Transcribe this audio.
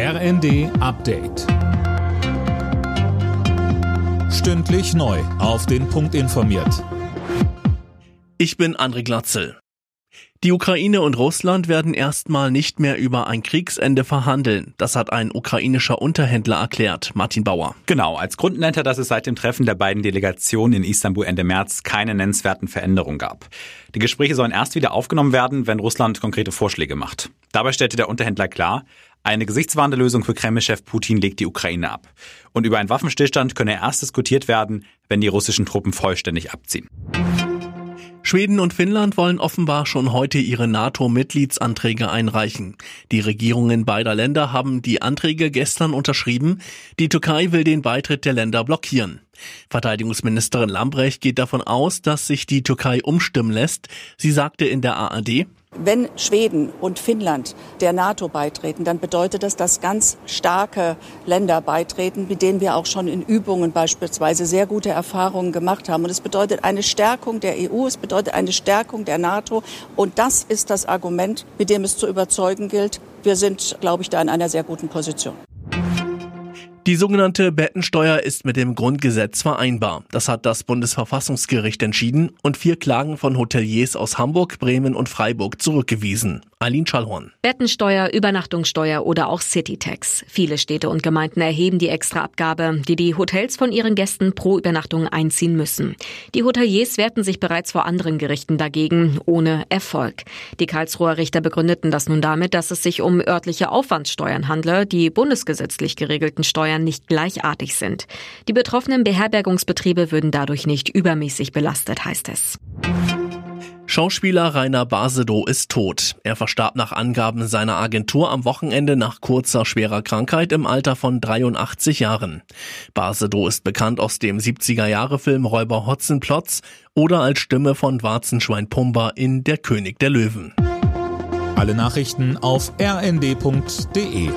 RND Update. Stündlich neu. Auf den Punkt informiert. Ich bin André Glatzel. Die Ukraine und Russland werden erstmal nicht mehr über ein Kriegsende verhandeln. Das hat ein ukrainischer Unterhändler erklärt, Martin Bauer. Genau, als Grund nennt er, dass es seit dem Treffen der beiden Delegationen in Istanbul Ende März keine nennenswerten Veränderungen gab. Die Gespräche sollen erst wieder aufgenommen werden, wenn Russland konkrete Vorschläge macht. Dabei stellte der Unterhändler klar, eine gesichtswahrende Lösung für Kreml-Chef Putin legt die Ukraine ab. Und über einen Waffenstillstand könne erst diskutiert werden, wenn die russischen Truppen vollständig abziehen. Schweden und Finnland wollen offenbar schon heute ihre NATO-Mitgliedsanträge einreichen. Die Regierungen beider Länder haben die Anträge gestern unterschrieben. Die Türkei will den Beitritt der Länder blockieren. Verteidigungsministerin Lambrecht geht davon aus, dass sich die Türkei umstimmen lässt. Sie sagte in der ARD, wenn Schweden und Finnland der NATO beitreten, dann bedeutet das, dass ganz starke Länder beitreten, mit denen wir auch schon in Übungen beispielsweise sehr gute Erfahrungen gemacht haben. Und es bedeutet eine Stärkung der EU, es bedeutet eine Stärkung der NATO. Und das ist das Argument, mit dem es zu überzeugen gilt. Wir sind, glaube ich, da in einer sehr guten Position. Die sogenannte Bettensteuer ist mit dem Grundgesetz vereinbar. Das hat das Bundesverfassungsgericht entschieden und vier Klagen von Hoteliers aus Hamburg, Bremen und Freiburg zurückgewiesen. Eileen Schallhorn. Bettensteuer, Übernachtungssteuer oder auch Citytax. Viele Städte und Gemeinden erheben die Extraabgabe, die die Hotels von ihren Gästen pro Übernachtung einziehen müssen. Die Hoteliers wehrten sich bereits vor anderen Gerichten dagegen, ohne Erfolg. Die Karlsruher Richter begründeten das nun damit, dass es sich um örtliche Aufwandssteuern handle, die bundesgesetzlich geregelten Steuern nicht gleichartig sind. Die betroffenen Beherbergungsbetriebe würden dadurch nicht übermäßig belastet, heißt es. Schauspieler Rainer Basedow ist tot. Er verstarb nach Angaben seiner Agentur am Wochenende nach kurzer schwerer Krankheit im Alter von 83 Jahren. Basedow ist bekannt aus dem 70er-Jahre-Film Räuber Hotzenplotz oder als Stimme von Warzenschwein Pumba in Der König der Löwen. Alle Nachrichten auf rnd.de